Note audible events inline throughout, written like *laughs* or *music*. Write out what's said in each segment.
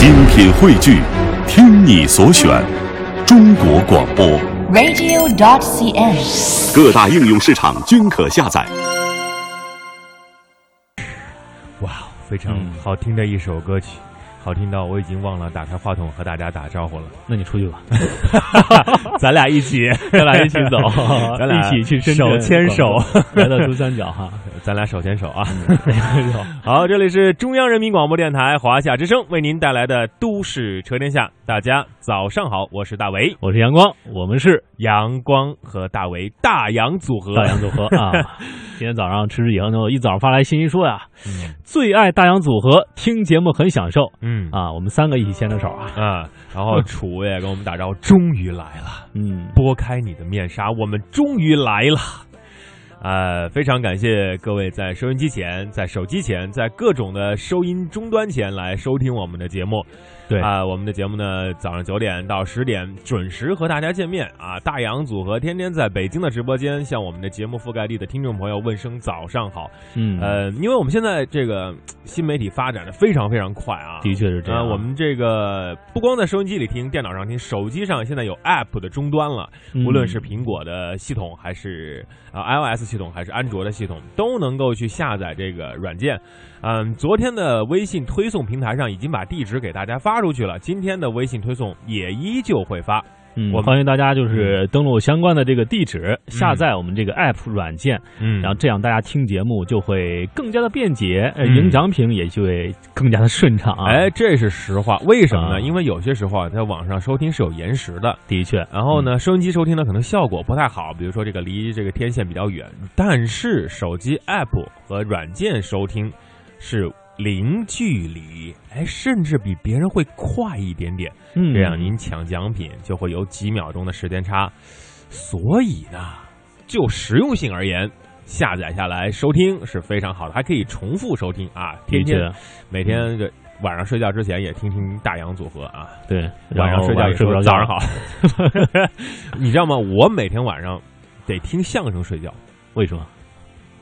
精品汇聚，听你所选，中国广播。radio.dot.cn，。各大应用市场均可下载。哇，非常好听的一首歌曲，好听到我已经忘了打开话筒和大家打招呼了。那你出去吧，*laughs* 咱俩一起，*laughs* 咱俩一起走，*laughs* 咱俩一起去深圳手牵手，来到珠三角哈。咱俩手牵手啊！*laughs* 好，这里是中央人民广播电台华夏之声为您带来的《都市车天下》，大家早上好，我是大为，我是阳光，我们是阳光和大为大洋组合，大洋组合啊。*laughs* 今天早上吃吃以后一早上发来信息说呀，嗯最爱大洋组合，听节目很享受嗯啊。我们三个一起牵着手啊，啊，然后楚也跟我们打招呼，终于来了。嗯，拨开你的面纱，我们终于来了。呃，非常感谢各位在收音机前、在手机前、在各种的收音终端前来收听我们的节目。对啊、我们的节目呢，早上九点到十点准时和大家见面啊。大洋组合天天在北京的直播间向我们的节目覆盖地的听众朋友问声早上好。嗯，呃，因为我们现在这个新媒体发展的非常非常快啊，的确是这样。啊，我们这个不光在收音机里听、电脑上听，手机上现在有 App 的终端了，嗯无论是苹果的系统，还是啊 iOS 系统，还是安卓的系统，都能够去下载这个软件。嗯，昨天的微信推送平台上已经把地址给大家发出去了，今天的微信推送也依旧会发。嗯，我欢迎大家就是登录相关的这个地址，下载我们这个 app 软件，嗯。然后这样大家听节目就会更加的便捷，呃嗯赢奖品也就会更加的顺畅啊。哎，，这是实话，为什么呢？啊。因为有些时候啊，在网上收听是有延时的，的确，然后呢，收音机收听呢可能效果不太好，比如说这个离这个天线比较远，但是手机 app 和软件收听是零距离，哎，甚至比别人会快一点点，嗯，这样您抢奖品就会有几秒钟的时间差。所以呢，就实用性而言。下载下来收听是非常好的，还可以重复收听啊！天天的每天这晚上睡觉之前也听听大洋组合啊，对，晚上睡觉也说睡不着觉早上好。*laughs* 你知道吗？我每天晚上得听相声睡觉，为什么？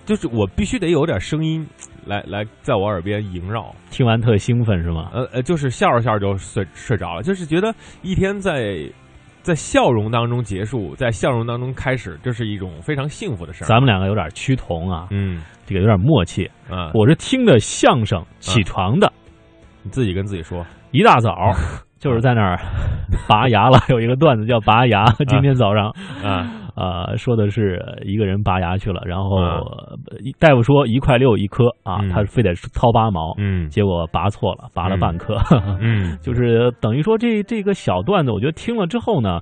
就是我必须得有点声音来来在我耳边萦绕。听完特兴奋是吗？呃呃，就是笑着笑着就睡睡着了，就是觉得一天在在笑容当中结束，在笑容当中开始，这是一种非常幸福的事儿。咱们两个有点趋同啊，嗯这个有点默契。啊，我是听的相声起床的，你自己跟自己说，一大早 *laughs* 就是在那儿拔牙了。有一个段子叫拔牙，今天早上啊呃说的是一个人拔牙去了，然后大夫说一块六一颗啊嗯，他非得掏八毛，嗯。结果拔错了，拔了半颗。嗯。*laughs* 就是等于说这这个小段子，我觉得听了之后呢，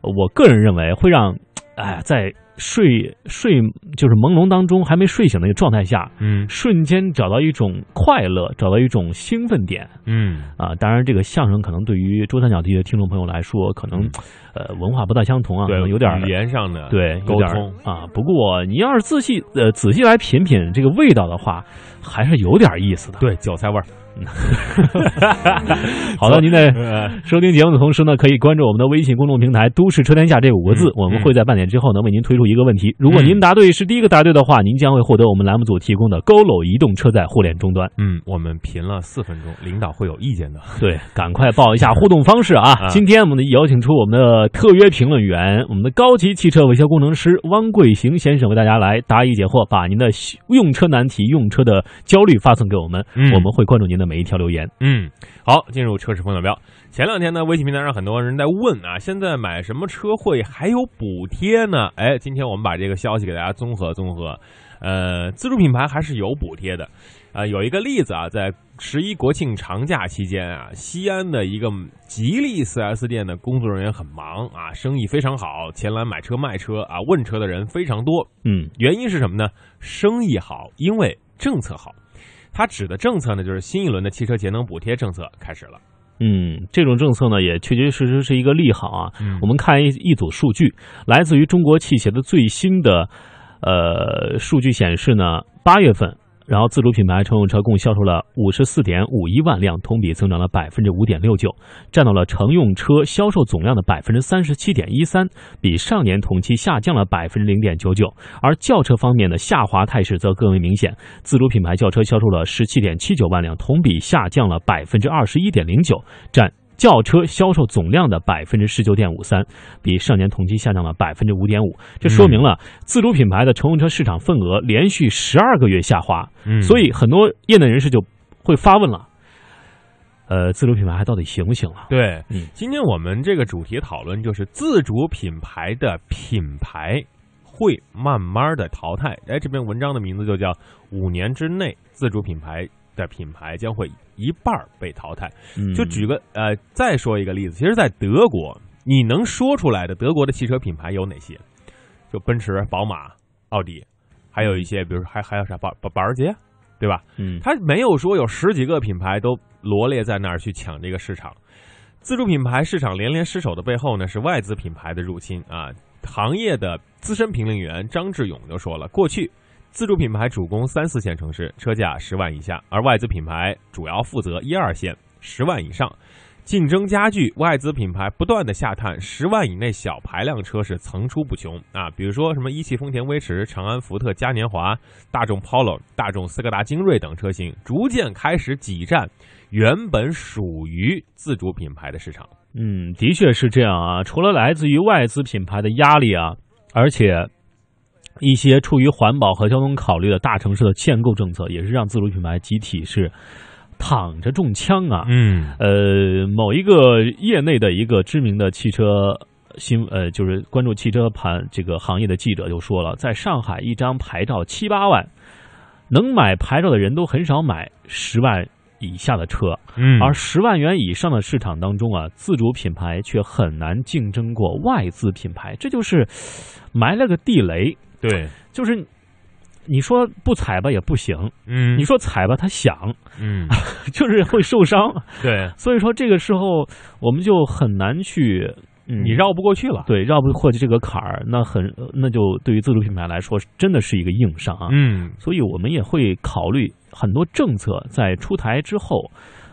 我个人认为会让，哎，在睡睡就是朦胧当中还没睡醒的一个状态下，嗯瞬间找到一种快乐，找到一种兴奋点嗯啊。当然，这个相声可能对于珠三角地区的听众朋友来说，可能呃文化不大相同啊，可对，能有点语言上的对沟通，啊。不过你要是仔细呃仔细来品品这个味道的话，还是有点意思的。对韭菜味儿。*laughs* 好的，您在呃收听节目的同时呢，可以关注我们的微信公众平台“都市车天下”这五个字，嗯我们会在半点之后呢为您推出一个问题。如果您答对是第一个答对的话，您将会获得我们栏目组提供的佝偻移动车载互联终端。嗯，我们评了四分钟，领导会有意见的。*laughs* 对，赶快报一下互动方式啊！*laughs* 啊今天我们邀请出我们的特约评论员，我们的高级汽车维修工程师汪贵行先生为大家来答疑解惑，把您的用车难题、用车的焦虑发送给我们，嗯我们会关注您的每一条留言。嗯，好，进入车市风向标。前两天呢，微信平台上很多人在问啊，现在买什么车会还有补贴呢？哎，今天我们把这个消息给大家综合综合。呃，自主品牌还是有补贴的。啊、有一个例子啊，在十一国庆长假期间啊，西安的一个吉利 4S 店的工作人员很忙啊，生意非常好，前来买车卖车啊，问车的人非常多。嗯原因是什么呢？生意好，因为政策好。它指的政策呢，就是新一轮的汽车节能补贴政策开始了。嗯，这种政策呢，也确确实实是一个利好啊。嗯我们看一一组数据，来自于中国汽协的最新的呃数据显示呢，八月份然后自主品牌乘用车共销售了五十四点五一万辆，同比增长了百分之五点六九，占到了乘用车销售总量的百分之三十七点一三，比上年同期下降了百分之零点九九。而轿车方面的下滑态势则更为明显，自主品牌轿车销售了十七点七九万辆，同比下降了百分之二十一点零九，占。轿车销售总量的百分之十九点五三，比上年同期下降了百分之五点五。这说明了自主品牌的乘用车市场份额连续十二个月下滑。嗯，所以很多业内人士就会发问了：呃，自主品牌还到底行不行了？对，嗯今天我们这个主题讨论就是自主品牌的品牌会慢慢的淘汰。哎，这篇文章的名字就叫“五年之内自主品牌的品牌将会一半被淘汰”。嗯就举个呃，再说一个例子，其实，在德国，你能说出来的德国的汽车品牌有哪些？就奔驰、宝马、奥迪，还有一些，比如还还有啥保保保时捷，对吧？嗯它没有说有十几个品牌都罗列在那儿去抢这个市场。自主品牌市场连连失守的背后呢，是外资品牌的入侵啊。行业的资深评论员张志勇就说了，过去自主品牌主攻三四线城市，车价十万以下，而外资品牌主要负责一二线，十万以上。竞争加剧，外资品牌不断的下探，十万以内小排量车是层出不穷啊！比如说什么一汽丰田威驰、长安福特嘉年华、大众 Polo、大众斯柯达精锐等车型，逐渐开始挤占原本属于自主品牌的市场。嗯，的确是这样啊。除了来自于外资品牌的压力啊，而且一些出于环保和交通考虑的大城市的限购政策，也是让自主品牌集体是躺着中枪啊。嗯。呃，某一个业内的一个知名的汽车新呃，就是关注汽车盘这个行业的记者就说了，在上海一张牌照七八万，能买牌照的人都很少买十万以下的车，嗯。而十万元以上的市场当中啊，自主品牌却很难竞争过外资品牌，这就是埋了个地雷，对，就是。你说不踩吧也不行，嗯你说踩吧它响，嗯 *laughs* 就是会受伤。对，所以说这个时候我们就很难去，嗯，你绕不过去了。对绕不过去这个坎儿，那很那就对于自主品牌来说真的是一个硬伤啊。嗯所以我们也会考虑很多政策在出台之后，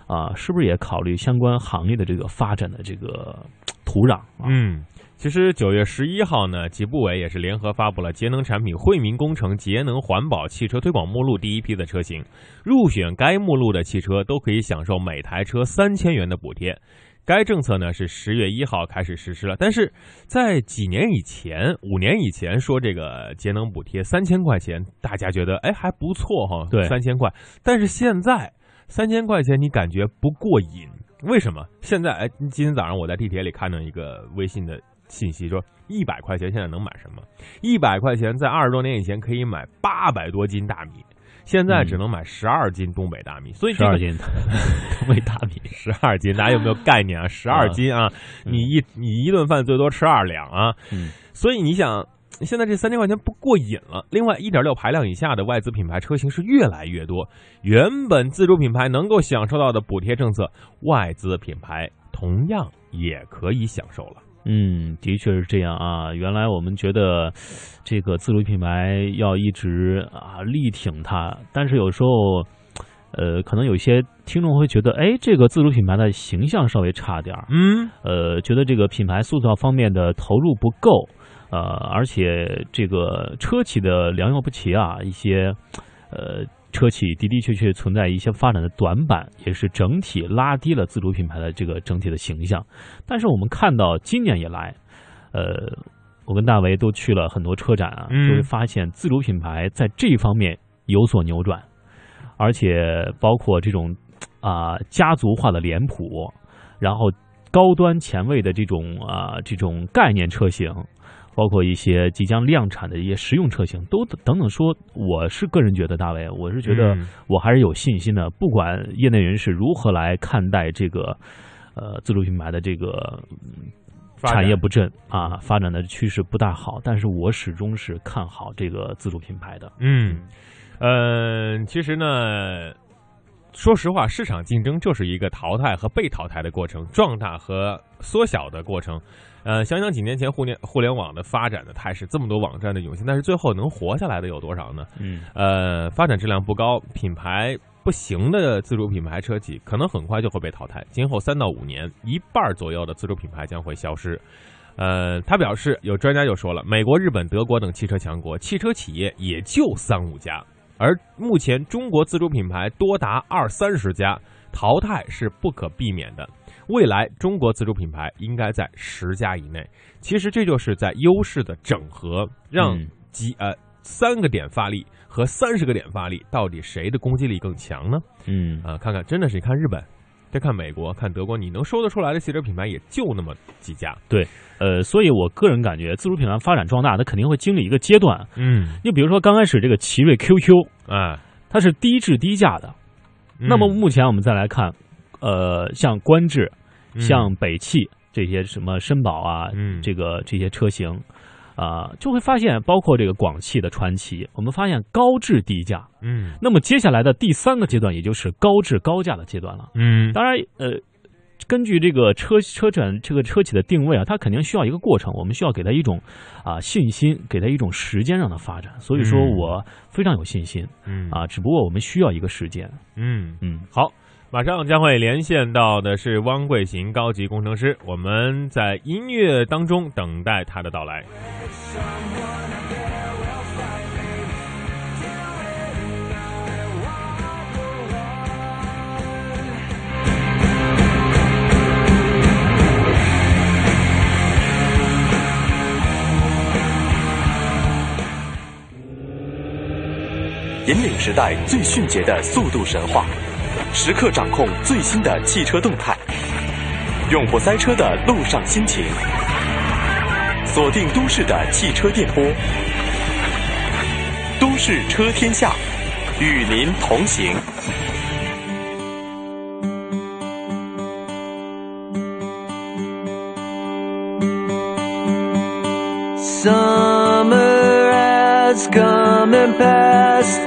啊，是不是也考虑相关行业的这个发展的这个土壤啊？嗯。其实九月十一号呢，吉部委也是联合发布了节能产品惠民工程节能环保汽车推广目录第一批的车型，入选该目录的汽车都可以享受每台车三千元的补贴。该政策呢是十月一号开始实施了，但是在几年以前，五年以前说这个节能补贴三千块钱，大家觉得哎还不错哈，对三千块。但是现在三千块钱你感觉不过瘾，为什么？现在哎，今天早上我在地铁里看到一个微信的信息，说一百块钱现在能买什么？一百块钱在二十多年以前可以买八百多斤大米，现在只能买十二斤东北大米，所以这个十二斤 *laughs* 东北大米，*laughs* 十二斤，大家有没有概念啊？*laughs* 十二斤啊，嗯你一你一顿饭最多吃二两啊，嗯所以你想，现在这三千块钱不过瘾了。另外，一点六排量以下的外资品牌车型是越来越多，原本自主品牌能够享受到的补贴政策，外资品牌同样也可以享受了。嗯，的确是这样啊。原来我们觉得这个自主品牌要一直啊力挺它，但是有时候，呃，可能有些听众会觉得，哎，这个自主品牌的形象稍微差点儿，嗯呃，觉得这个品牌塑造方面的投入不够，呃，而且这个车企的良莠不齐啊，一些呃车企的的确确存在一些发展的短板，也是整体拉低了自主品牌的这个整体的形象。但是我们看到今年以来，呃，我跟大为都去了很多车展啊，嗯就会发现自主品牌在这一方面有所扭转，而且包括这种啊、家族化的脸谱，然后高端前卫的这种啊、这种概念车型，包括一些即将量产的一些实用车型，都等等说，我是个人觉得，大卫，我是觉得嗯我还是有信心的。不管业内人士如何来看待这个呃自主品牌的这个产业不振啊，发展的趋势不大好，但是我始终是看好这个自主品牌的。嗯，呃，其实呢，说实话，市场竞争就是一个淘汰和被淘汰的过程，壮大和缩小的过程。呃，想想几年前互联互联网的发展的态势，这么多网站的涌现，但是最后能活下来的有多少呢？嗯，呃，发展质量不高，品牌不行的自主品牌车企，可能很快就会被淘汰。今后三到五年，一半左右的自主品牌将会消失。呃，他表示，有专家就说了，美国、日本、德国等汽车强国，汽车企业也就三五家，而目前中国自主品牌多达二三十家，淘汰是不可避免的。未来中国自主品牌应该在十家以内。其实这就是在优势的整合，让几呃三个点发力和三十个点发力，到底谁的攻击力更强呢？嗯啊，看看真的是你看日本，再看美国，看德国，你能说得出来的汽车品牌也就那么几家。对呃，所以我个人感觉，自主品牌发展壮大，它肯定会经历一个阶段。嗯，你比如说，刚开始这个奇瑞 QQ，哎，它是低质低价的。嗯那么目前我们再来看，呃，像观致、像北汽这些什么绅宝啊，嗯这个这些车型，啊、就会发现，包括这个广汽的传祺，我们发现高质低价。嗯那么接下来的第三个阶段，也就是高质高价的阶段了。嗯当然，呃，根据这个车车展这个车企的定位啊，它肯定需要一个过程，我们需要给它一种啊、信心，给它一种时间让它发展。所以说嗯我非常有信心嗯啊，只不过我们需要一个时间。嗯。嗯，好，马上将会连线到的是汪贵行高级工程师，我们在音乐当中等待他的到来。引领时代最迅捷的速度神话，时刻掌控最新的汽车动态，永不塞车的路上心情，锁定都市的汽车电波，都市车天下，与您同行。Summer has come and passed.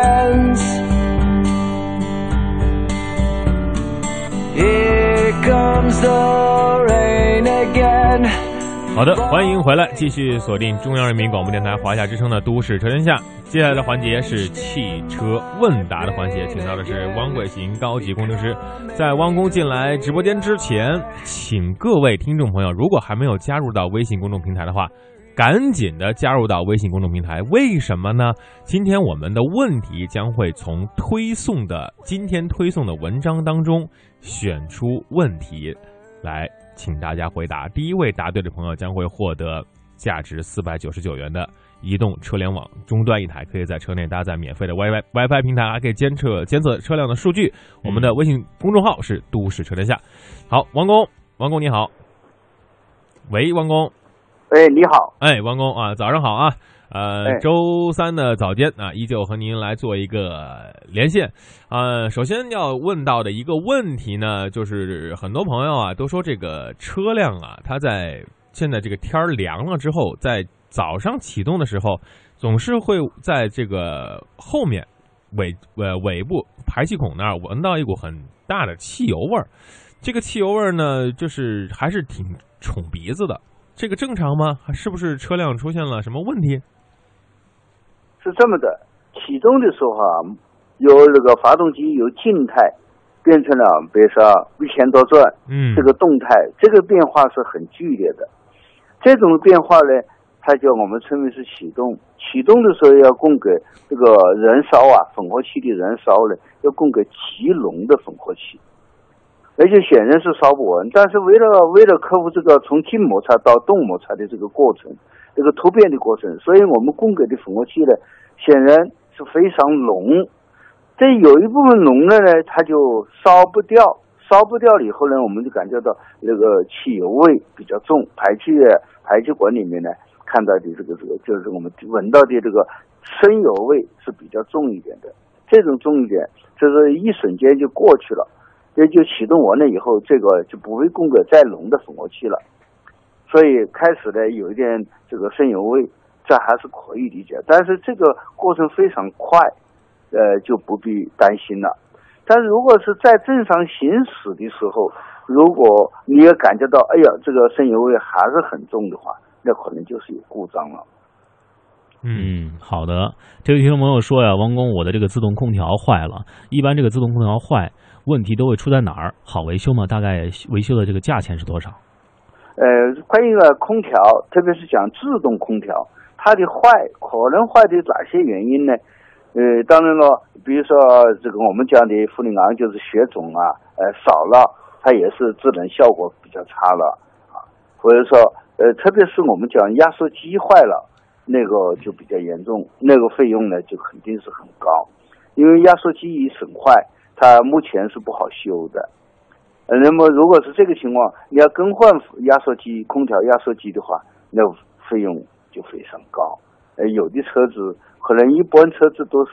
好的，欢迎回来，继续锁定中央人民广播电台华夏之声的《都市车天下》。接下来的环节是汽车问答的环节，请到的是汪贵行高级工程师。在汪工进来直播间之前，请各位听众朋友，如果还没有加入到微信公众平台的话，赶紧的加入到微信公众平台。为什么呢？今天我们的问题将会从推送的今天推送的文章当中选出问题来，请大家回答。第一位答对的朋友将会获得价值四百九十九元的移动车联网终端一台，可以在车内搭载免费的 WiFi WiFi 平台，还可以监测监测车辆的数据。我们的微信公众号是“都市车天下”。好，王工，王工你好。喂，王工。哎，你好，哎，王工啊，早上好啊！呃，哎周三的早间啊，依旧和您来做一个连线。呃，首先要问到的一个问题呢，就是很多朋友啊都说这个车辆啊，它在现在这个天儿凉了之后，在早上启动的时候，总是会在这个后面尾呃尾部排气孔那儿闻到一股很大的汽油味儿。这个汽油味儿呢，就是还是挺冲鼻子的。这个正常吗？是不是车辆出现了什么问题？是这么的，启动的时候啊，由那个发动机由静态变成了，比如说一千多转，嗯，这个动态，这个变化是很剧烈的。这种变化呢，它叫我们称为是启动。启动的时候要供给这个燃烧啊，混合气的燃烧呢，要供给极浓的混合气，而且显然是烧不完。但是为了为了克服这个从静摩擦到动摩擦的这个过程，这个突变的过程，所以我们供给的混合气呢，显然是非常浓。这有一部分浓了呢，它就烧不掉，烧不掉了以后呢，我们就感觉到那个汽油味比较重，排气排气管里面呢看到的这个这个就是我们闻到的这个生油味是比较重一点的。这种重一点，就是一瞬间就过去了，这就启动完了以后，这个就不会供给再浓的混合气了。所以开始呢有一点这个渗油味，这还是可以理解。但是这个过程非常快，呃，就不必担心了。但如果是在正常行驶的时候，如果你也感觉到，哎呀，这个渗油味还是很重的话，那可能就是有故障了。嗯，好的。这位听众朋友说呀，王工，我的这个自动空调坏了。一般这个自动空调坏，问题都会出在哪儿？好维修吗？大概维修的这个价钱是多少？呃，关于个空调，特别是讲自动空调，它的坏可能坏的哪些原因呢？呃，当然了，比如说这个我们讲的氟利昂就是血种啊，呃少了，它也是制冷效果比较差了啊。或者说，呃，特别是我们讲压缩机坏了。那个就比较严重，那个费用呢就肯定是很高，因为压缩机一损坏，它目前是不好修的。呃，那么如果是这个情况，你要更换压缩机、空调压缩机的话，那费用就非常高。呃，有的车子可能一般车子都是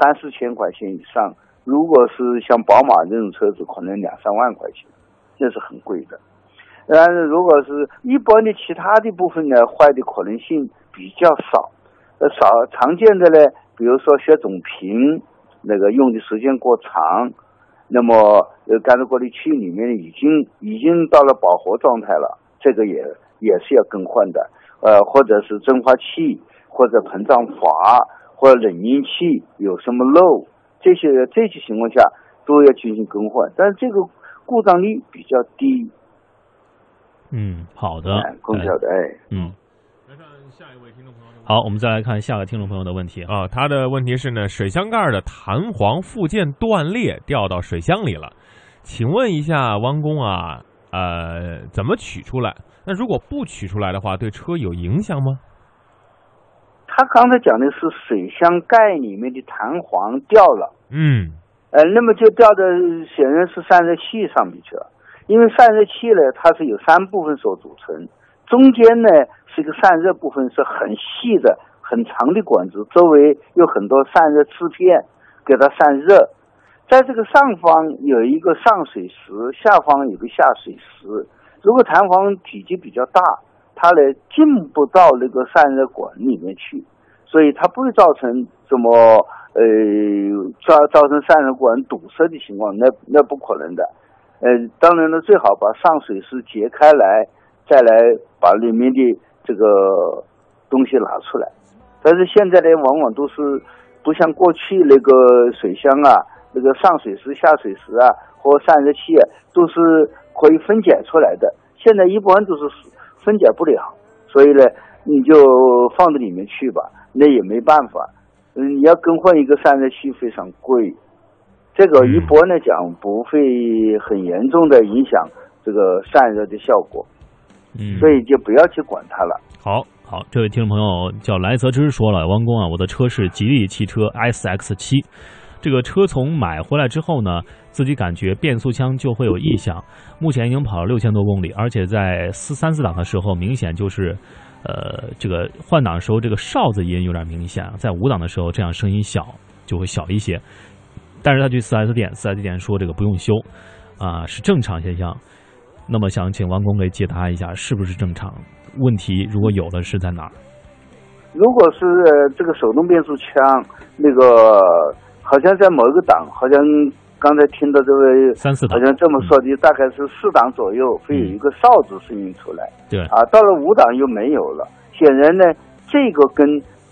三四千块钱以上，如果是像宝马这种车子，可能两三万块钱，这是很贵的。但是如果是一般的其他的部分呢，坏的可能性。比较少，呃，少常见的呢，比如说血总屏，那个用的时间过长，那么呃，干燥过滤器里面已经已经到了饱和状态了，这个也也是要更换的，呃，或者是蒸发器或者膨胀阀或者冷凝器有什么漏，这些这些情况下都要进行更换，但是这个故障率比较低。嗯，好的，空调的，哎，嗯。下一位听众朋友，好，我们再来看下个听众朋友的问题啊。他的问题是呢，水箱盖的弹簧附件断裂掉到水箱里了，请问一下汪工啊，呃，怎么取出来？那如果不取出来的话，对车有影响吗？他刚才讲的是水箱盖里面的弹簧掉了，嗯，呃，那么就掉的显然是散热器上面去了，因为散热器呢，它是由三部分所组成。中间呢是一个散热部分，是很细的、很长的管子，周围有很多散热翅片给它散热。在这个上方有一个上水石，下方有个下水石。如果弹簧体积比较大，它呢进不到那个散热管里面去，所以它不会造成什么呃造造成散热管堵塞的情况，那那不可能的。呃，当然了，最好把上水石解开来。再来把里面的这个东西拿出来，但是现在呢，往往都是不像过去那个水箱啊，那个上水石、下水石啊和散热器啊，都是可以分解出来的。现在一般都是分解不了，所以呢，你就放在里面去吧，那也没办法。嗯，你要更换一个散热器非常贵，这个一般来讲不会很严重的影响这个散热的效果。嗯，所以就不要去管它了。好，好，这位听众朋友叫来泽之说了，王工啊，我的车是吉利汽车 S X 七，这个车从买回来之后呢，自己感觉变速箱就会有异响，目前已经跑了六千多公里，而且在四三四档的时候，明显就是，呃，这个换挡时候这个哨子音有点明显，在五档的时候这样声音小就会小一些，但是他去四 S 店，四 S 店说这个不用修，啊，是正常现象。那么想请王工给解答一下，是不是正常？问题如果有的是在哪儿？如果是这个手动变速枪，那个好像在某一个档，好像刚才听到这位三四档，好像这么说的，大概是四档左右会有一个哨子声音出来。对啊，到了五档又没有了。显然呢，这个跟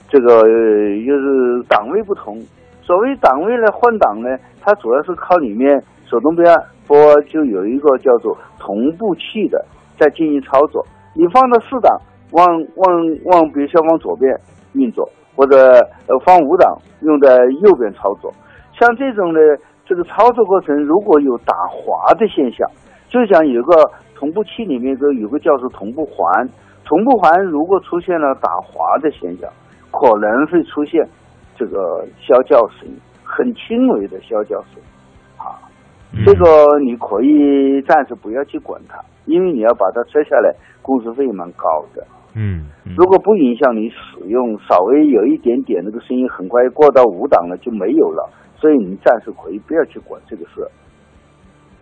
这个又是档位不同。所谓档位呢，换挡呢，它主要是靠里面手动变。波就有一个叫做同步器的在进行操作，你放到四档，往往往，比如说往左边运作，或者呃放五档用在右边操作。像这种的这个操作过程，如果有打滑的现象，就像有个同步器里面个有个叫做同步环，同步环如果出现了打滑的现象，可能会出现这个啸叫声，很轻微的啸叫声。嗯。这个你可以暂时不要去管它，因为你要把它拆下来，工时费蛮高的。嗯如果不影响你使用，稍微有一点点那个声音，很快过到五档了就没有了，所以你暂时可以不要去管这个事。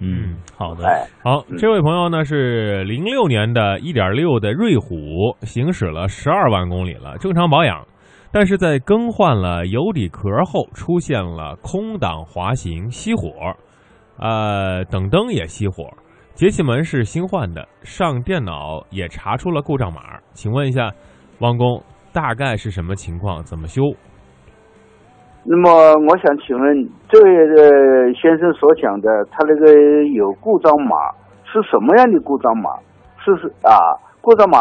嗯，好的，哎，好，嗯。这位朋友呢是零六年的一点六的瑞虎，行驶了十二万公里了，正常保养，但是在更换了油底壳后，出现了空挡滑行熄火，呃，等灯也熄火，节气门是新换的，上电脑也查出了故障码，请问一下，王工大概是什么情况？怎么修？那么我想请问这位的先生所讲的，他那个有故障码是什么样的故障码？是是啊，故障码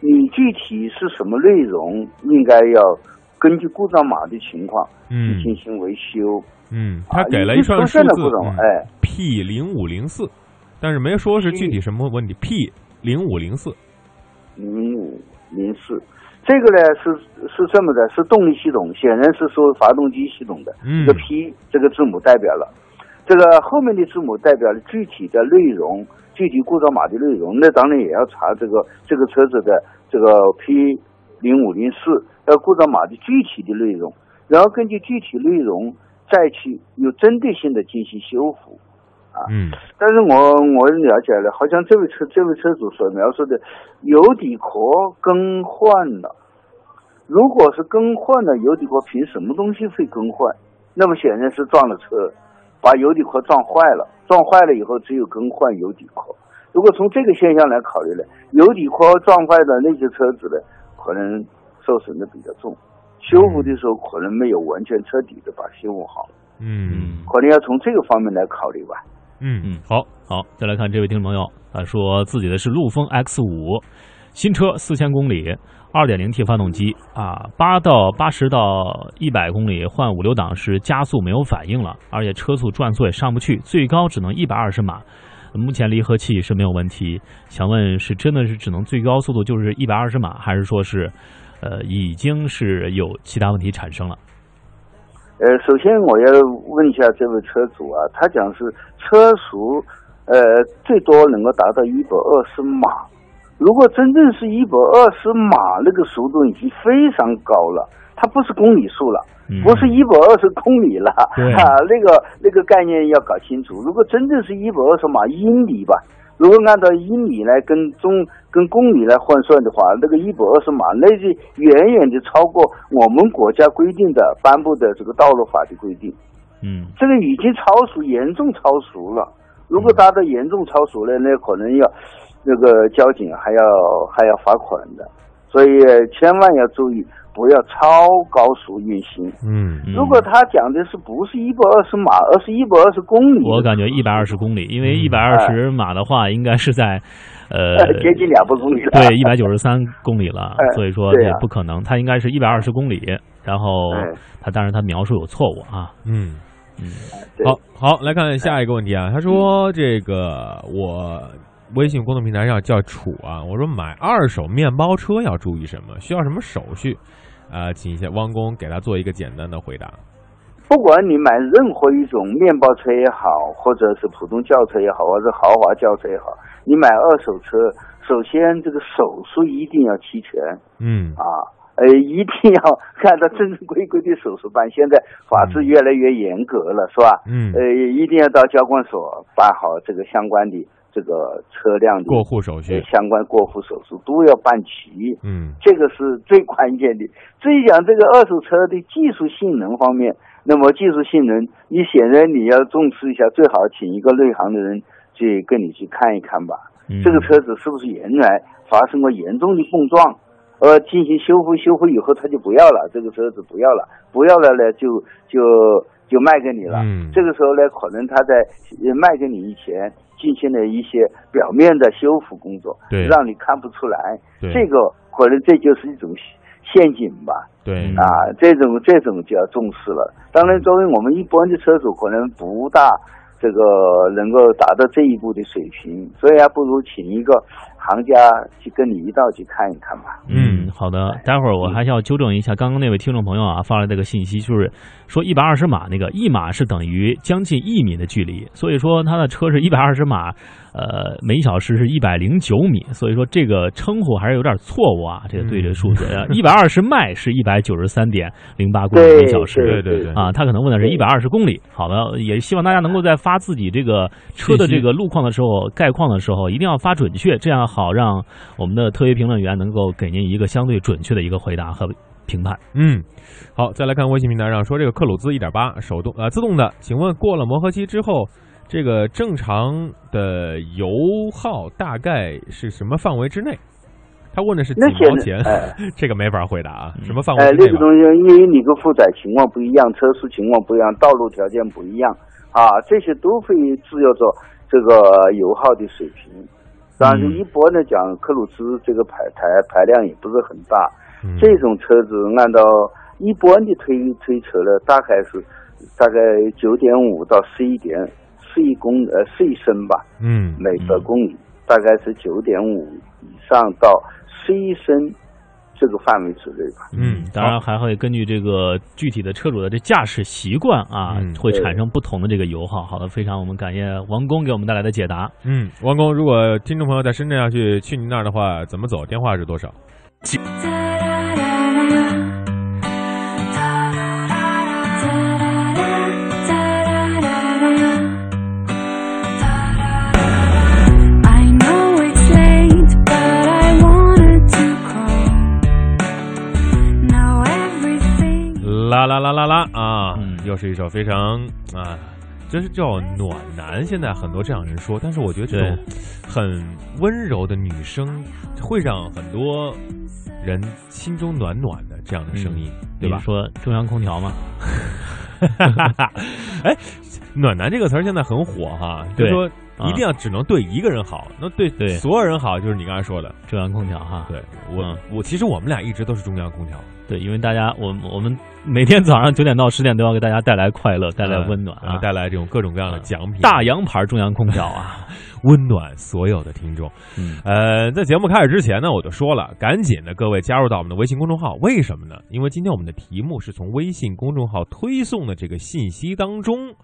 你具体是什么内容，应该要根据故障码的情况嗯去进行维修。嗯，啊他给了一串数字，哎，P 零五零四，但是没说是具体什么问题。P 零五零四，零五零四，这个呢是是这么的，是动力系统，显然是说发动机系统的。嗯这个 P 这个字母代表了，这个后面的字母代表了具体的内容，具体故障码的内容。那当然也要查这个这个车子的这个 P 零五零四呃故障码的具体的内容，然后根据具体内容再去有针对性的进行修复。啊嗯但是我我了解了，好像这位车这位车主所描述的油底壳更换了。如果是更换了油底壳，凭什么东西会更换？那么显然是撞了车，把油底壳撞坏了。撞坏了以后，只有更换油底壳。如果从这个现象来考虑呢，油底壳撞坏的那些车子呢，可能受损的比较重，修复的时候可能没有完全彻底的把修复好，嗯可能要从这个方面来考虑吧。嗯嗯，好好，再来看这位听众朋友，他说自己的是陆风 X 五，新车四千公里，二点零 T 发动机啊，八到八十到一百公里换五六档时加速没有反应了，而且车速转速也上不去，最高只能一百二十码。目前离合器是没有问题，想问是真的是只能最高速度就是一百二十码，还是说是，呃，已经是有其他问题产生了？呃，首先我要问一下这位车主啊，他讲是车速，呃，最多能够达到一百二十码。如果真正是一百二十码，那个速度已经非常高了，它不是公里数了，嗯不是一百二十公里了，对 *laughs* 啊，那个那个概念要搞清楚。如果真正是一百二十码英里吧，如果按照英里来跟中跟公里来换算的话，那个一百二十码那就远远的超过我们国家规定的颁布的这个道路法的规定，嗯这个已经超速，严重超速了。如果达到严重超速了，那可能要那个交警还要还要罚款的，所以千万要注意，不要超高速运行。嗯嗯如果他讲的是不是一百二十码，而是一百二十公里，我感觉一百二十公里，因为嗯一百二十码的话，应该是在，呃，呃 *laughs* 接近两百公里了。对，一百九十三公里了，*laughs* 哎所以说也不可能，他应该是一百二十公里。然后哎他当然他描述有错误啊，嗯。嗯好好来看下一个问题啊，他说这个我微信公众平台上叫楚啊，我说买二手面包车要注意什么？需要什么手续？呃，请一下汪工给他做一个简单的回答。不管你买任何一种面包车也好，或者是普通轿车也好，或者豪华轿车也好，你买二手车，首先这个手续一定要齐全嗯啊，呃，一定要按照正正规规的手续办。现在法制越来越严格了，是吧？嗯呃，一定要到交管所办好这个相关的这个车辆的过户手续呃相关过户手续都要办齐。嗯这个是最关键的。至于讲这个二手车的技术性能方面，那么技术性能，你显然你要重视一下，最好请一个内行的人去跟你去看一看吧。嗯这个车子是不是原来发生过严重的碰撞，呃，进行修复，修复以后他就不要了，这个车子不要了，不要了呢就就就卖给你了。嗯这个时候呢，可能他在呃卖给你以前进行了一些表面的修复工作，对让你看不出来。对这个可能这就是一种陷阱吧。对嗯啊，这种这种就要重视了。当然，作为我们一般的车主，可能不大这个能够达到这一步的水平，所以还不如请一个行家去跟你一道去看一看吧。嗯，好的。待会儿我还是要纠正一下刚刚那位听众朋友啊发来这个信息，就是说一百二十码那个一码是等于将近一米的距离，所以说他的车是一百二十码，呃，每小时是一百零九米，所以说这个称呼还是有点错误啊，这个对这个数字，*laughs* 一百二十迈是一百九十三点零八公里每小时。对对对啊，他可能问的是一百二十公里。好的，也希望大家能够在发自己这个车的这个路况的时候、概况的时候，一定要发准确，这样好让我们的特约评论员能够给您一个相对准确的一个回答和评判。嗯，好，再来看微信平台上说这个克鲁兹一点八手动呃自动的，请问过了磨合期之后，这个正常的油耗大概是什么范围之内？他问的是几毛钱，哎 *laughs* 这个没法回答啊，什么范围哎，之内吧？那个东西因为你个负载情况不一样，车速情况不一样，道路条件不一样啊，这些都会制约着这个油耗的水平。但是嗯一般的讲，克鲁兹这个排排排量也不是很大，嗯这种车子按照一般的推推车呢，大概是大概九点五到十一点十一公呃十一升吧，嗯每百公里大概是九点五以上到十一升这个范围之内吧。嗯，当然还会根据这个具体的车主的这驾驶习惯啊，嗯会产生不同的这个油耗。好的，非常我们感谢王工给我们带来的解答。嗯，王工，如果听众朋友在深圳要去去您那儿的话，怎么走？电话是多少？啦啦啦啦啦啊！嗯又是一首非常啊，真是叫暖男。现在很多这样人说，但是我觉得这种很温柔的女生，会让很多人心中暖暖的这样的声音，对吧？说中央空调嘛，*laughs* 哎，暖男这个词儿现在很火哈，就对说啊一定要只能对一个人好，那对对所有人好，就是你刚才说的。中央空调哈。对我嗯，我其实我们俩一直都是中央空调，对，因为大家我我们每天早上九点到十点都要给大家带来快乐，带来温暖啊，呃带来这种各种各样的奖品，大洋牌中央空调啊。*laughs* 温暖所有的听众。嗯呃，在节目开始之前呢，我就说了，赶紧的各位加入到我们的微信公众号，为什么呢？因为今天我们的题目是从微信公众号推送的这个信息当中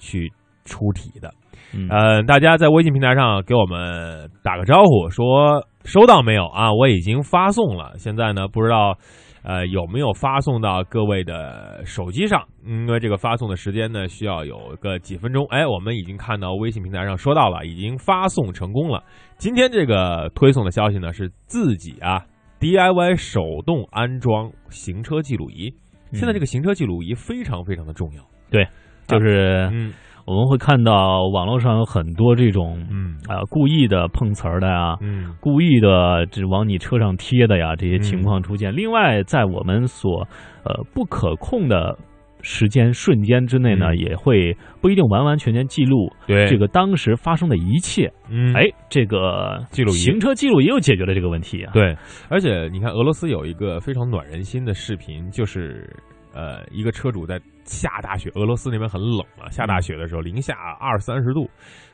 去出题的。嗯呃，大家在微信平台上给我们打个招呼，说收到没有啊？我已经发送了，现在呢不知道。呃，有没有发送到各位的手机上？嗯因为这个发送的时间呢，需要有个几分钟。哎，我们已经看到微信平台上说到了，已经发送成功了。今天这个推送的消息呢，是自己啊 DIY 手动安装行车记录仪。现在这个行车记录仪非常非常的重要。对就是嗯我们会看到网络上有很多这种嗯。啊、故意的碰瓷儿的呀，嗯。故意的只往你车上贴的呀，这些情况出现。另外，在我们所呃不可控的时间瞬间之内呢，嗯。也会不一定完完全全记录对。这个当时发生的一切。嗯。哎，这个记录仪。行车记录也有解决了这个问题啊。对，而且你看，俄罗斯有一个非常暖人心的视频，就是呃，一个车主在下大雪，俄罗斯那边很冷啊，下大雪的时候，零下二三十度，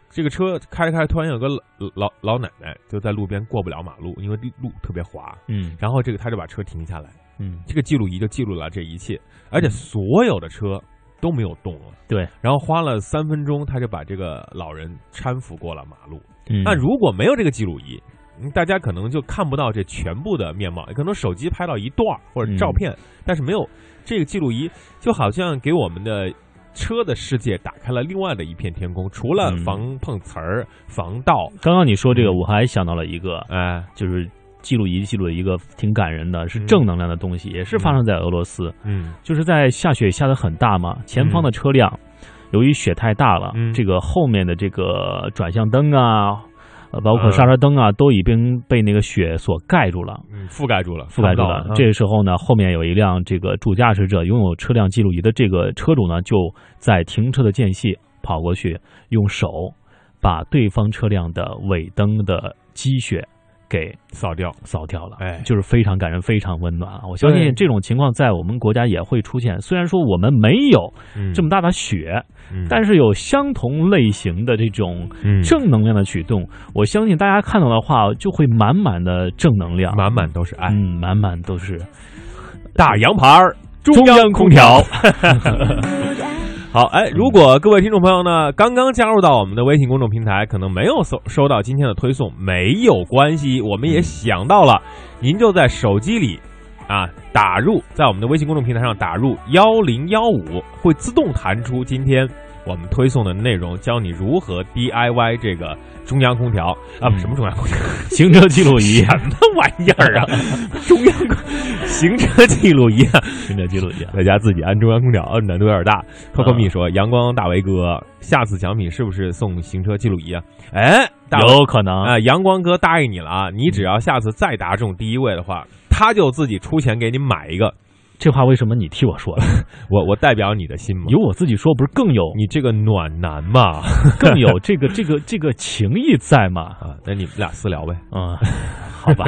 这个车开开，突然有个老老老奶奶就在路边过不了马路，因为路特别滑，嗯然后这个他就把车停下来，嗯，这个记录仪就记录了这一切，而且所有的车都没有动了。对，然后花了三分钟，他就把这个老人搀扶过了马路。嗯那如果没有这个记录仪，嗯大家可能就看不到这全部的面貌，可能手机拍到一段或者照片，嗯但是没有这个记录仪，就好像给我们的车的世界打开了另外的一片天空，除了嗯。防碰瓷儿、防盗，刚刚你说这个，嗯。我还想到了一个，哎，就是记录仪记录了一个挺感人的，是嗯正能量的东西，也是发生在俄罗斯。嗯。就是在下雪下的很大嘛，前方的车辆由于雪太大了，嗯。这个后面的这个转向灯啊，呃，包括嗯刹车灯啊，都已经被那个雪所盖住了。嗯，覆盖住了，覆盖住了。这个时候呢，后面有一辆这个主驾驶者拥有车辆记录仪的这个车主呢，就在停车的间隙跑过去，用手把对方车辆的尾灯的积雪给扫掉。扫掉了，哎就是非常感人，非常温暖啊！我相信这种情况在我们国家也会出现。虽然说我们没有嗯这么大的雪，嗯但是有相同类型的这种嗯正能量的举动，我相信大家看到的话就会满满的正能量，满满都是爱。嗯，满满都是大洋牌中央空调。*laughs* 好，哎，如果各位听众朋友呢刚刚加入到我们的微信公众平台，可能没有收收到今天的推送，没有关系，我们也想到了，您就在手机里啊打入，在我们的微信公众平台上打入幺零幺五，会自动弹出今天我们推送的内容，教你如何 DIY 这个中央空调啊，嗯什么中央空调？*laughs* 行车记录仪，什么玩意儿啊？*laughs* 中央空行车记录仪啊！行车记录仪啊，在家自己安中央空调，呃难度有点大。Coco 蜜说：“阳光大为哥，下次奖品是不是送行车记录仪啊？”哎，大有可能啊、阳光哥答应你了啊！你只要下次再答中第一位的话，他就自己出钱给你买一个。这话为什么你替我说了？*laughs* 我我代表你的心吗，由我自己说，不是更有你这个暖男嘛 *laughs* 更有这个这个这个情谊在吗？啊！那你们俩私聊呗。嗯，*laughs* 好吧，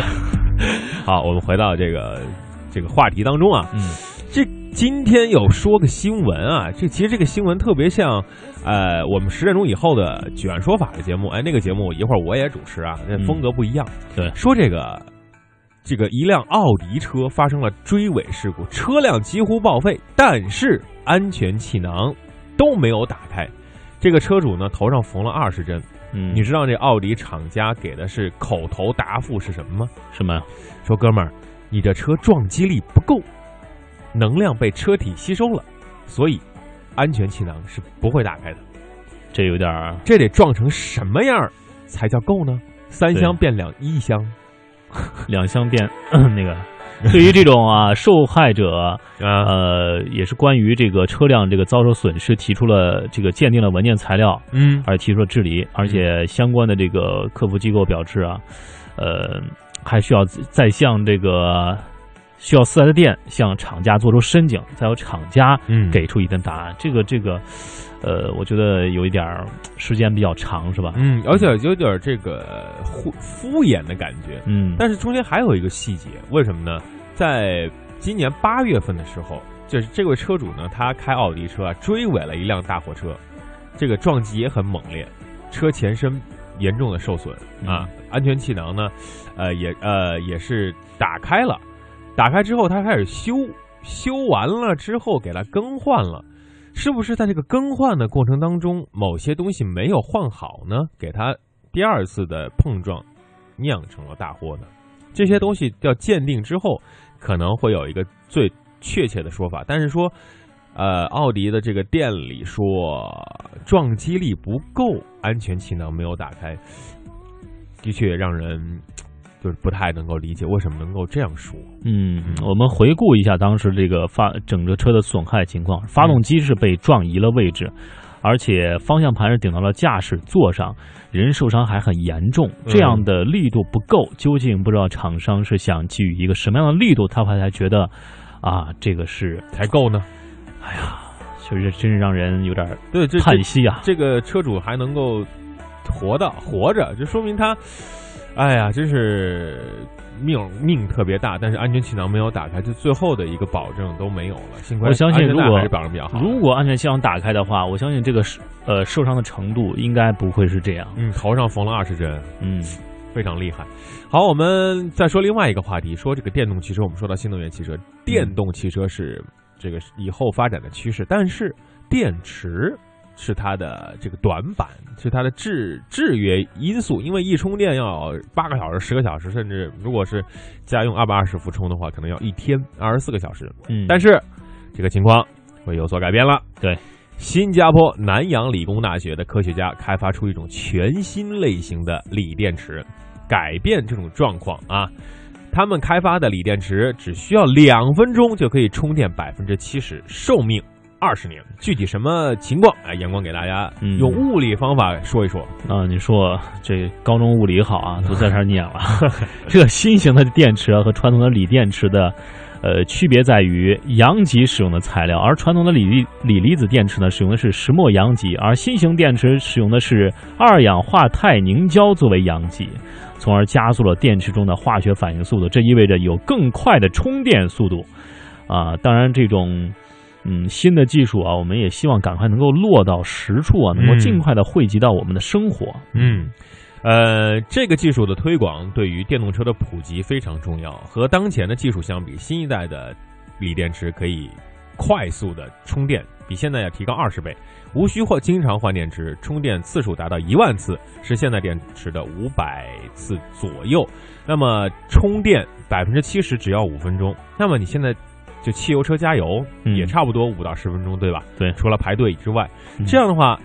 好，我们回到这个这个话题当中啊。嗯这今天有说个新闻啊，这其实这个新闻特别像，呃，我们十点钟以后的《举案说法》的节目，哎，那个节目一会儿我也主持啊，那嗯风格不一样。对说这个这个一辆奥迪车发生了追尾事故，车辆几乎报废，但是安全气囊都没有打开。这个车主呢头上缝了二十针，嗯，你知道这奥迪厂家给的是口头答复是什么吗？什么？说哥们儿，你这车撞击力不够，能量被车体吸收了，所以安全气囊是不会打开的。这有点儿这得撞成什么样儿才叫够呢？三对箱变两一箱 *laughs* 两相变 *clears throat* 那个。对于这种啊受害者，啊，呃，也是关于这个车辆这个遭受损失提出了这个鉴定了文件材料，嗯。而提出了治理，而且相关的这个客服机构表示啊，呃，还需要再向这个需要四 S 店向厂家做出申请，再由厂家嗯给出一份答案。这个这个，呃，我觉得有一点儿时间比较长，是吧？嗯，而且有点这个敷敷衍的感觉。嗯，但是中间还有一个细节，为什么呢？在今年八月份的时候，就是这位车主呢，他开奥迪车啊，追尾了一辆大货车，这个撞击也很猛烈，车前身严重的受损啊，安全气囊呢，呃，也呃也是打开了，打开之后他开始修，修完了之后给它更换了。是不是在这个更换的过程当中，某些东西没有换好呢？给它第二次的碰撞，酿成了大祸呢？这些东西要鉴定之后，可能会有一个最确切的说法。但是说，呃，奥迪的这个店里说撞击力不够，安全气囊没有打开，的确让人就是不太能够理解为什么能够这样说。嗯，我们回顾一下当时这个发整个车的损害情况，发动机是被撞移了位置，而且方向盘是顶到了驾驶座上，人受伤还很严重。这样的力度不够，究竟不知道厂商是想给予一个什么样的力度，他才觉得啊，这个是，才够呢？哎呀，确实真是让人有点对，叹息啊。这个车主还能够活的活着，就说明他，哎呀，真是命命特别大，但是安全气囊没有打开，就最后的一个保证都没有了。幸亏我相信如果是保证比较好。如果安全气囊打开的话，我相信这个是呃受伤的程度应该不会是这样。嗯，头上缝了二十针，嗯非常厉害。好，我们再说另外一个话题，说这个电动汽车。我们说到新能源汽车，电动汽车是这个以后发展的趋势，但是电池是它的这个短板，是它的制制约因素。因为一充电要八个小时、十个小时，甚至如果是家用二百二十伏充的话，可能要一天二十四个小时。嗯，但是这个情况会有所改变了。对，新加坡南洋理工大学的科学家开发出一种全新类型的锂电池，改变这种状况啊。他们开发的锂电池只需要两分钟就可以充电百分之七十，寿命二十年。具体什么情况？哎，阳光给大家嗯用物理方法说一说。啊，你说这高中物理好啊，*laughs* 都在这儿念了。*laughs* 这个新型的电池啊和传统的锂电池的，呃，区别在于阳极使用的材料，而传统的锂离锂离子电池呢，使用的是石墨阳极，而新型电池使用的是二氧化钛凝胶作为阳极，从而加速了电池中的化学反应速度。这意味着有更快的充电速度。啊，当然这种。嗯，新的技术啊，我们也希望赶快能够落到实处啊，能够尽快的惠及到我们的生活。嗯，呃，这个技术的推广对于电动车的普及非常重要。和当前的技术相比，新一代的锂电池可以快速的充电，比现在要提高二十倍，无需或经常换电池，充电次数达到一万次，是现在电池的五百次左右。那么充电百分之七十只要五分钟。那么你现在。就汽油车加油嗯也差不多五到十分钟，对吧？对除了排队之外，嗯这样的话，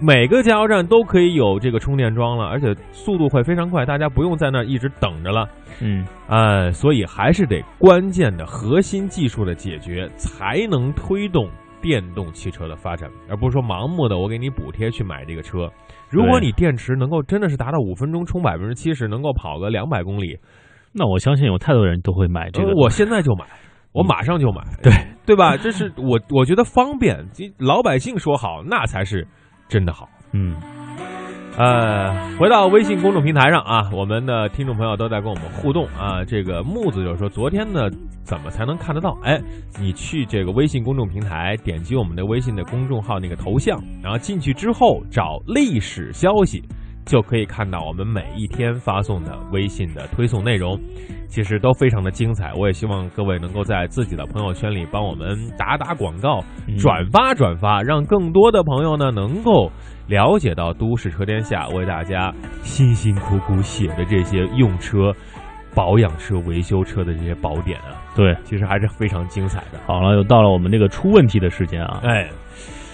每个加油站都可以有这个充电桩了，而且速度会非常快，大家不用在那儿一直等着了。嗯呃，所以还是得关键的核心技术的解决，才能推动电动汽车的发展，而不是说盲目的我给你补贴去买这个车。如果你电池能够真的是达到五分钟充百分之七十，能够跑个两百公里，那我相信有太多人都会买这个。呃我现在就买，我马上就买，对对吧？这是我我觉得方便，这老百姓说好，那才是真的好。嗯呃，回到微信公众平台上啊，我们的听众朋友都在跟我们互动啊。这个木子就说，昨天呢怎么才能看得到？哎，你去这个微信公众平台，点击我们的微信的公众号那个头像，然后进去之后找历史消息，就可以看到我们每一天发送的微信的推送内容，其实都非常的精彩。我也希望各位能够在自己的朋友圈里帮我们打打广告，嗯转发转发，让更多的朋友呢能够了解到都市车天下为大家辛辛苦苦写的这些用车、保养车、维修车的这些宝典啊，对，其实还是非常精彩的。好了，又到了我们这个出问题的时间啊。哎，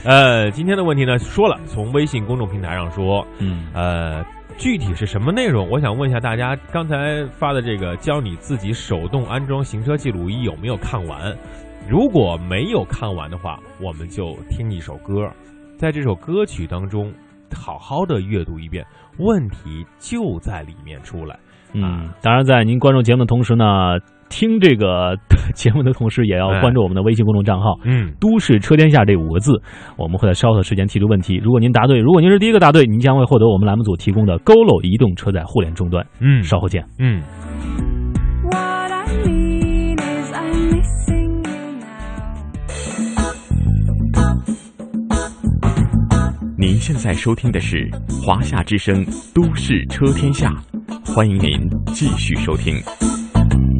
呃，今天的问题呢，说了，从微信公众平台上说，嗯呃，具体是什么内容？我想问一下大家，刚才发的这个教你自己手动安装行车记录仪有没有看完？如果没有看完的话，我们就听一首歌，在这首歌曲当中，好好的阅读一遍，问题就在里面出来。嗯，当然，在您关注节目的同时呢，听这个 *laughs* 节目的同时，也要哎关注我们的微信公众账号。嗯，都市车天下这五个字，我们会在稍后的时间提出问题。如果您答对，如果您是第一个答对，您将会获得我们栏目组提供的 GoLo 移动车载互联终端。嗯稍后见。嗯。您现在收听的是华夏之声《都市车天下》，欢迎您继续收听。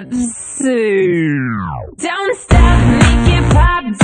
Tipsy. Don't stop, make it pop.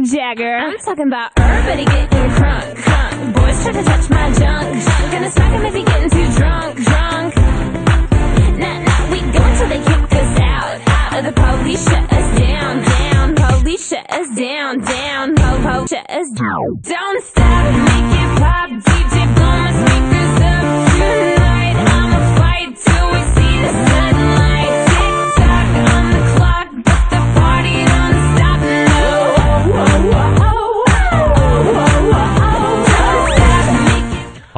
Mick Jagger. I'm talking about everybody getting crunk, crunk. Boys try to touch my junk, junk. Gonna smack 'em if he getting too drunk, drunk. Nah, nah, we go until they kick us out, out. Or the police shut us down, down. Police shut us down, down. Po, po, shut us down. Don't stop, make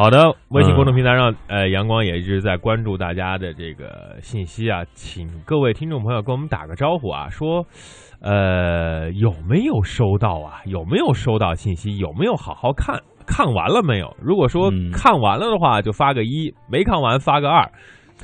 好好的，微信公众平台上，呃，阳光也一直在关注大家的这个信息啊，请各位听众朋友跟我们打个招呼啊，说，呃，有没有收到啊？有没有收到信息？有没有好好看？看完了没有？如果说嗯看完了的话，就发个一；没看完发个二；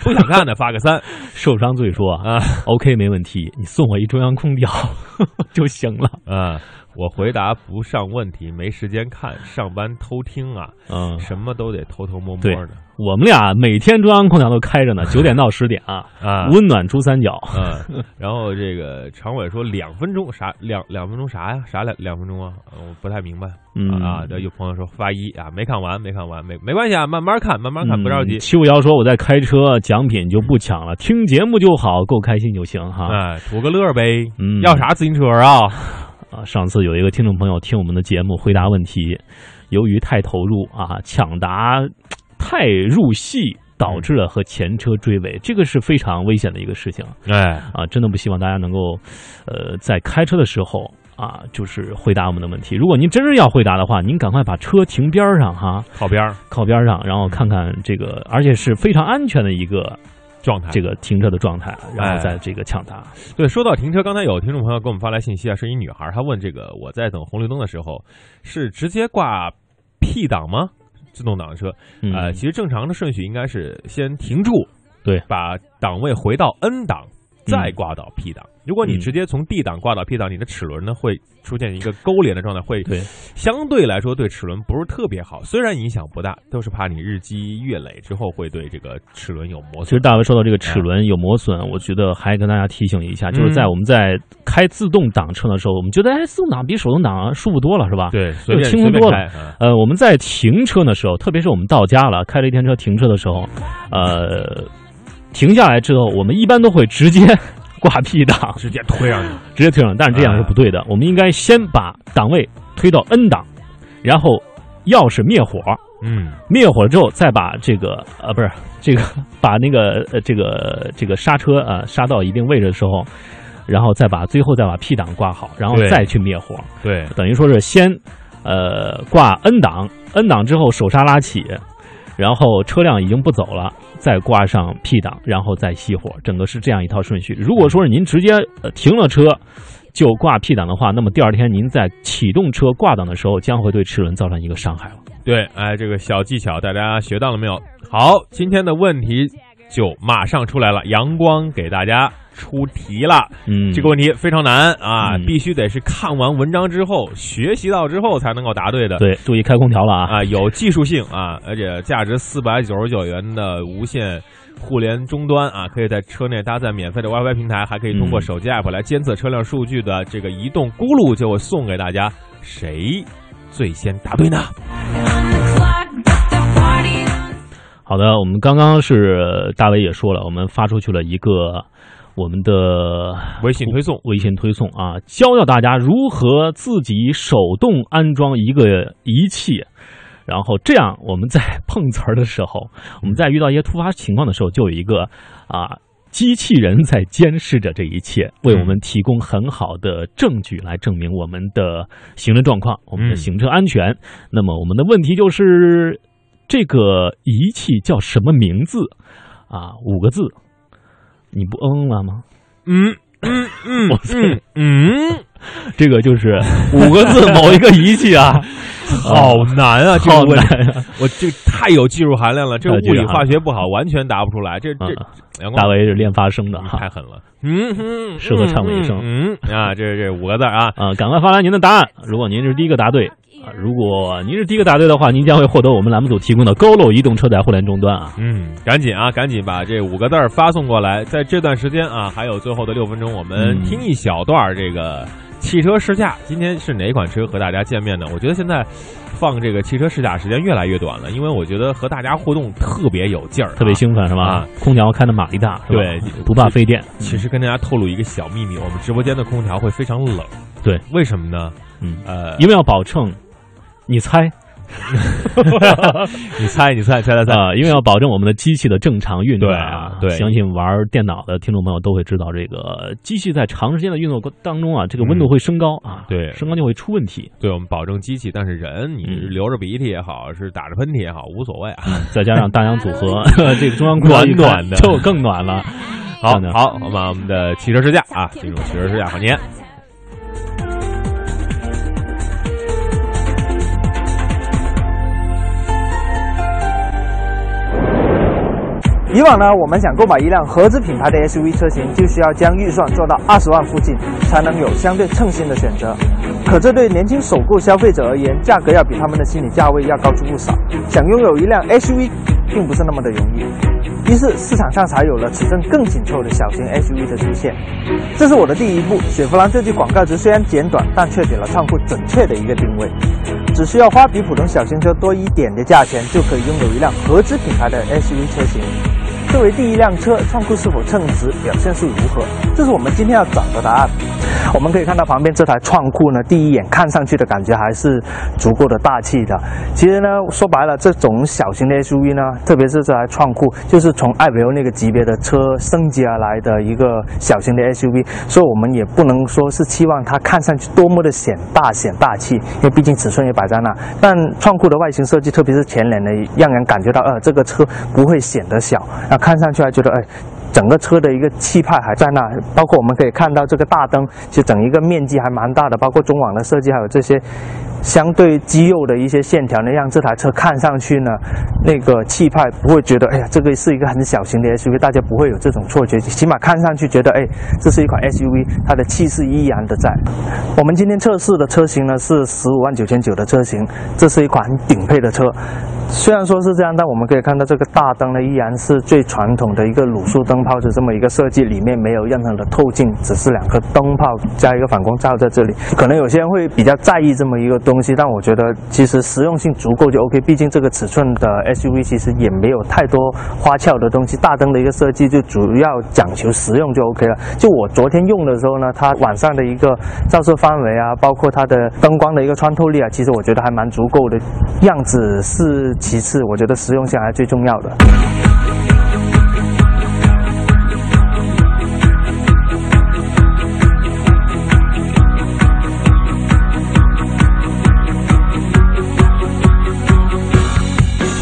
不想看的发个三 *laughs* 受伤最说啊啊，OK 没问题，你送我一中央空调 *laughs* 就行了。啊。我回答不上问题，没时间看，上班偷听啊，嗯，什么都得偷偷摸摸的我们俩每天中央空调都开着呢，*laughs* 九点到十点啊，啊。温暖珠三角。嗯，然后这个常委说两分钟啥两两分钟啥呀？啥两两分钟啊？呃我不太明白。嗯啊，对，有朋友说发一啊，没看完，没看完，没没关系啊，慢慢看，慢慢看，不着急嗯。七五幺说我在开车，奖品就不抢了，听节目就好，够开心就行哈。哎，图个乐呗。嗯要啥自行车啊？*laughs* 啊，上次有一个听众朋友听我们的节目回答问题，由于太投入啊，抢答太入戏，导致了和前车追尾，这个是非常危险的一个事情哎，啊！真的不希望大家能够，呃，在开车的时候啊，就是回答我们的问题。如果您真是要回答的话，您赶快把车停边儿上哈，靠边儿靠边儿上，然后看看这个，而且是非常安全的一个状态。这个停车的状态，然哎后再这个抢答。对，说到停车，刚才有听众朋友给我们发来信息啊，是一女孩，她问这个我在等红绿灯的时候，是直接挂 P 档吗？自动挡的车？嗯呃，其实正常的顺序应该是先停住，对把档位回到 N 档，再嗯挂到 P 档。如果你嗯直接从 D 档挂到 P 档，你的齿轮呢会出现一个勾连的状态，会对相对来说对齿轮不是特别好。虽然影响不大，都是怕你日积月累之后会对这个齿轮有磨损。其实大卫说到这个齿轮有磨损，我觉得还跟大家提醒一下，就是在我们在开自动挡车的时候，我们觉得哎，自动挡比手动挡舒服多了，是吧？。对，随便轻松多了呃，我们在停车的时候，特别是我们到家了，开了一天车停车的时候，呃，停下来之后，我们一般都会直接挂 P 档，直接推上去。直接推上，但是这样是不对的。我们应该先把档位推到 N 档，然后钥匙灭火，嗯，灭火之后，再把这个呃不是这个 *laughs* 把那个呃这个这个刹车啊、呃、刹到一定位置的时候，然后再把最后再把 P 档挂好，然后再去灭火，对，等于说是先呃挂 N 档，N 档之后手刹拉起，然后车辆已经不走了，再挂上 P 档，然后再熄火，整个是这样一套顺序。如果说是您直接停了车。就挂 P 档的话，那么第二天您在启动车挂档的时候，将会对齿轮造成一个伤害了。对，哎，这个小技巧大家学到了没有？好，今天的问题就马上出来了，阳光给大家出题了。嗯，这个问题非常难啊，嗯必须得是看完文章之后、学习到之后才能够答对的。对，注意开空调了啊！啊，有技术性啊，而且价值四百九十九元的无线互联终端啊，可以在车内搭载免费的 WiFi 平台，还可以通过嗯手机 app 来监测车辆数据的这个移动轱辘，就会送给大家。谁最先答对呢？好的，我们刚刚是大伟也说了，我们发出去了一个我们的微信推送。微信推送啊，教教大家如何自己手动安装一个仪器，然后这样我们在碰瓷儿的时候，我们在遇到一些突发情况的时候，就有一个啊。机器人在监视着这一切，为我们提供很好的证据来证明我们的行车状况、我们的嗯行车安全。那么我们的问题就是，这个仪器叫什么名字？啊，五个字，你不嗯了吗？嗯嗯嗯嗯嗯，这个就是五个字某一个仪器啊，*laughs* 好难啊！*laughs* 这个好问题！我这太有技术含量了。这个物理化学不好，完全答不出来。这这大为是练发声的太狠了。嗯哼，适合唱美声嗯嗯啊，这这五个字啊，啊！赶快发来您的答案。如果您是第一个答对啊，如果您是第一个答对的话，您将会获得我们栏目组提供的 GoLo 移动车载互联终端啊。嗯，赶紧啊，赶紧把这五个字儿发送过来。在这段时间啊，还有最后的六分钟，我们嗯听一小段儿这个汽车试驾。今天是哪款车和大家见面呢？我觉得现在放这个汽车试驾时间越来越短了，因为我觉得和大家互动特别有劲儿啊、特别兴奋是吧？啊空调开的马力大，是吧对不怕费电。其实跟大家透露一个小秘密，我们直播间的空调会非常冷。对，为什么呢？嗯，呃，因为要保证，你猜 *laughs* 你猜，你猜，猜猜猜，啊，因为要保证我们的机器的正常运转啊。对对相信玩电脑的听众朋友都会知道，这个机器在长时间的运作过当中啊，这个温度会升高啊，对升高就会出问题。对我们保证机器，但是人你嗯流着鼻涕也好，是打着喷嚏也好，无所谓啊。*laughs* 再加上大洋组合，*laughs* 这个中央空调暖暖的就更暖了。好好，我们把我们的汽车试驾啊，进入汽车试驾环节。以往呢，我们想购买一辆合资品牌的 SUV 车型，就需要将预算做到二十万附近，才能有相对称心的选择。可这对年轻首购消费者而言，价格要比他们的心理价位要高出不少。想拥有一辆 SUV，并不是那么的容易。于是市场上才有了尺寸更紧凑的小型 SUV 的出现。这是我的第一步。雪佛兰这句广告词虽然简短，但却给了创酷准确的一个定位。只需要花比普通小型车多一点的价钱，就可以拥有一辆合资品牌的 SUV 车型。作为第一辆车，创酷是否称职，表现是如何？这是我们今天要找的答案。我们可以看到旁边这台创酷呢，第一眼看上去的感觉还是足够的大气的。其实呢，说白了，这种小型的 SUV 呢，特别是这台创酷，就是从艾维欧那个级别的车升级而来的一个小型的 SUV，所以我们也不能说是期望它看上去多么的显大显大气，因为毕竟尺寸也摆在那。但创酷的外形设计，特别是前脸呢，让人感觉到，呃，这个车不会显得小，看上去还觉得，哎。整个车的一个气派还在那，包括我们可以看到这个大灯，其实整一个面积还蛮大的，包括中网的设计，还有这些相对肌肉的一些线条呢，让这台车看上去呢，那个气派不会觉得，哎呀，这个是一个很小型的 SUV，大家不会有这种错觉，起码看上去觉得，哎，这是一款 SUV，它的气势依然的在。我们今天测试的车型呢是十五万九千九的车型，这是一款顶配的车。虽然说是这样，但我们可以看到这个大灯呢依然是最传统的一个卤素灯泡的这么一个设计，里面没有任何的透镜，只是两颗灯泡加一个反光罩在这里。可能有些人会比较在意这么一个东东西，但我觉得其实实用性足够就 OK。毕竟这个尺寸的 SUV 其实也没有太多花俏的东西，大灯的一个设计就主要讲求实用就 OK 了。就我昨天用的时候呢，它晚上的一个照射范围啊，包括它的灯光的一个穿透力啊，其实我觉得还蛮足够的。样子是其次，我觉得实用性还是最重要的。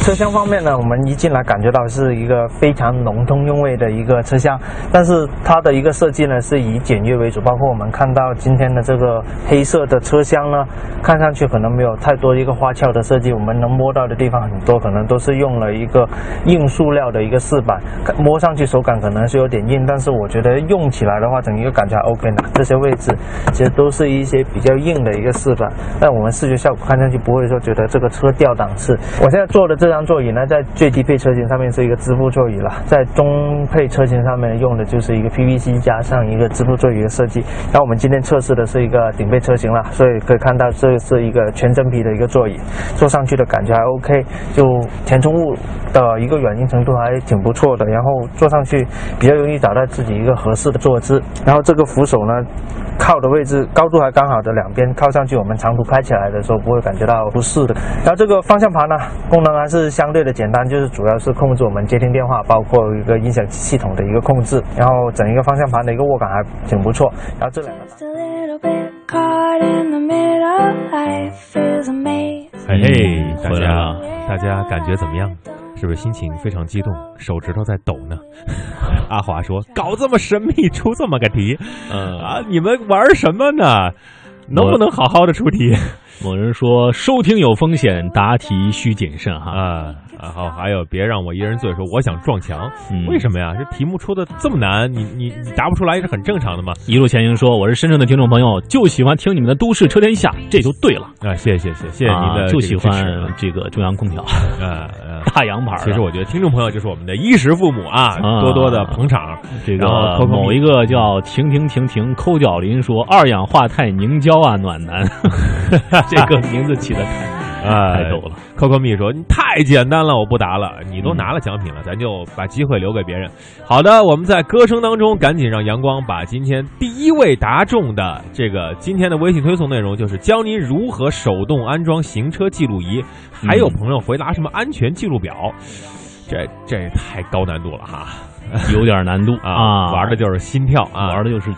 车厢方面呢，我们一进来感觉到是一个非常浓通用味的一个车厢，但是它的一个设计呢是以简约为主，包括我们看到今天的这个黑色的车厢呢，看上去可能没有太多一个花俏的设计，我们能摸到的地方很多，可能都是用了一个硬塑料的一个饰板，摸上去手感可能是有点硬，但是我觉得用起来的话，整一个感觉还 OK 的。这些位置其实都是一些比较硬的一个饰板，但我们视觉效果看上去不会说觉得这个车掉档次。我现在坐的这张座椅呢，在最低配车型上面是一个织布座椅了，在中配车型上面用的就是一个 PVC 加上一个织布座椅的设计。然后我们今天测试的是一个顶配车型了，所以可以看到这是一个全真皮的一个座椅，坐上去的感觉还 OK，就填充物的一个软硬程度还挺不错的，然后坐上去比较容易找到自己一个合适的坐姿。然后这个扶手呢，靠的位置高度还刚好的，两边靠上去，我们长途开起来的时候不会感觉到不适的。然后这个方向盘呢，功能还是相对的简单，就是主要是控制我们接听电话，包括一个音响系统的一个控制，然后整一个方向盘的一个握感还挺不错。然后这两个。嘿嘿，大家大家感觉怎么样？是不是心情非常激动，手指头在抖呢？*laughs* 阿华说：“搞这么神秘，出这么个题，嗯啊，你们玩什么呢？能不能好好的出题某人说收听有风险，答题需谨慎哈。啊？然后，还有别让我一人醉，说我想撞墙，嗯为什么呀？这题目出的这么难，你你你答不出来是很正常的嘛。一路前行说我是深圳的听众朋友，就喜欢听你们的《都市车天下》，这就对了。啊，谢谢谢谢谢谢您的啊就喜支持欢这个中央空调啊啊。*laughs* 大洋牌的。其实我觉得听众朋友就是我们的衣食父母啊，啊多多的捧场。这然后个扣扣某一个叫停停停停抠脚林说二氧化钛凝胶啊暖男，*laughs* *laughs* 这个名字起的太 *laughs* 哎太逗了。Coco 蜜说：“你太简单了，我不答了。你都拿了奖品了，咱就把机会留给别人。”好的，我们在歌声当中赶紧让阳光把今天第一位答中的这个今天的微信推送内容，就是教您如何手动安装行车记录仪。还有朋友回答什么安全记录表，这这也太高难度了哈 *laughs* 有点难度啊！玩的就是心跳啊，玩的就是。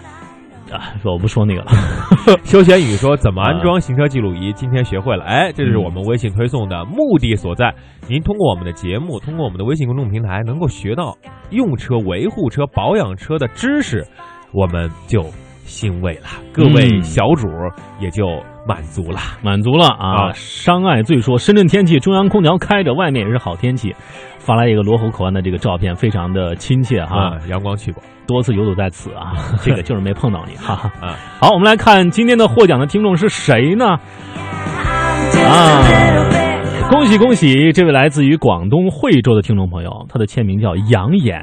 啊，我不说那个了。*laughs* 休闲语说怎么安装行车记录仪？今天学会了，哎，这是我们微信推送的目的所在。您通过我们的节目，通过我们的微信公众平台，能够学到用车、维护车、保养车的知识，我们就欣慰了。各位小主也就满足了，满足了啊！伤爱最说，深圳天气中央空调开着，外面也是好天气。发来一个罗湖口岸的这个照片，非常的亲切哈。嗯、阳光去过，多次游走在此啊，*laughs* 这个就是没碰到你哈。啊，好，我们来看今天的获奖的听众是谁呢？啊，恭喜恭喜！这位来自于广东惠州的听众朋友，他的签名叫杨眼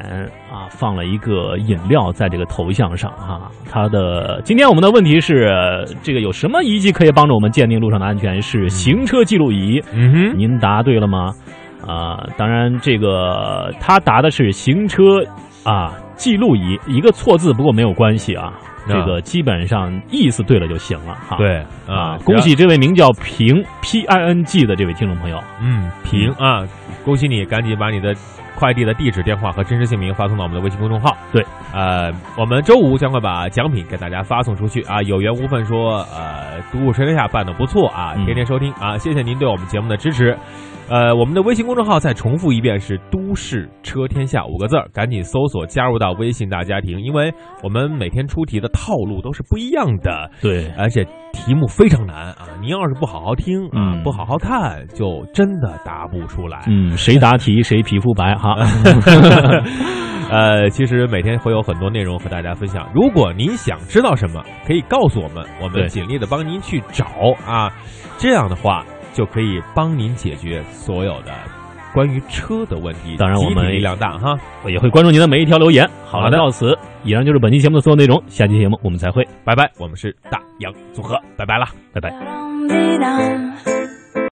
啊，放了一个饮料在这个头像上哈。他的今天我们的问题是，这个有什么仪器可以帮助我们鉴定路上的安全？是行车记录仪。嗯哼，您答对了吗？啊，当然，这个他答的是行车啊记录仪，一个错字，不过没有关系啊。这个基本上意思对了就行了哈。对啊，恭喜这位名叫平 P I N G 的这位听众朋友。嗯，平啊，恭喜你，赶紧把你的快递的地址、电话和真实姓名发送到我们的微信公众号。对，呃，我们周五将会把奖品给大家发送出去啊。有缘无分说，呃，独步车天下办的不错啊，天天收听啊，谢谢您对我们节目的支持。呃，我们的微信公众号再重复一遍是“都市车天下”五个字儿，赶紧搜索加入到微信大家庭，因为我们每天出题的套路都是不一样的，对，而且题目非常难啊！您要是不好好听啊，嗯不好好看，就真的答不出来。嗯，谁答题谁皮肤白哈。*laughs* 呃，其实每天会有很多内容和大家分享。如果您想知道什么，可以告诉我们，我们尽力的帮您去找啊。这样的话，就可以帮您解决所有的关于车的问题。当然我们体力量大哈。我也会关注您的每一条留言。好了，到此以上就是本期节目的所有内容，下期节目我们再会，拜拜，我们是大洋组合，拜拜啦。拜拜。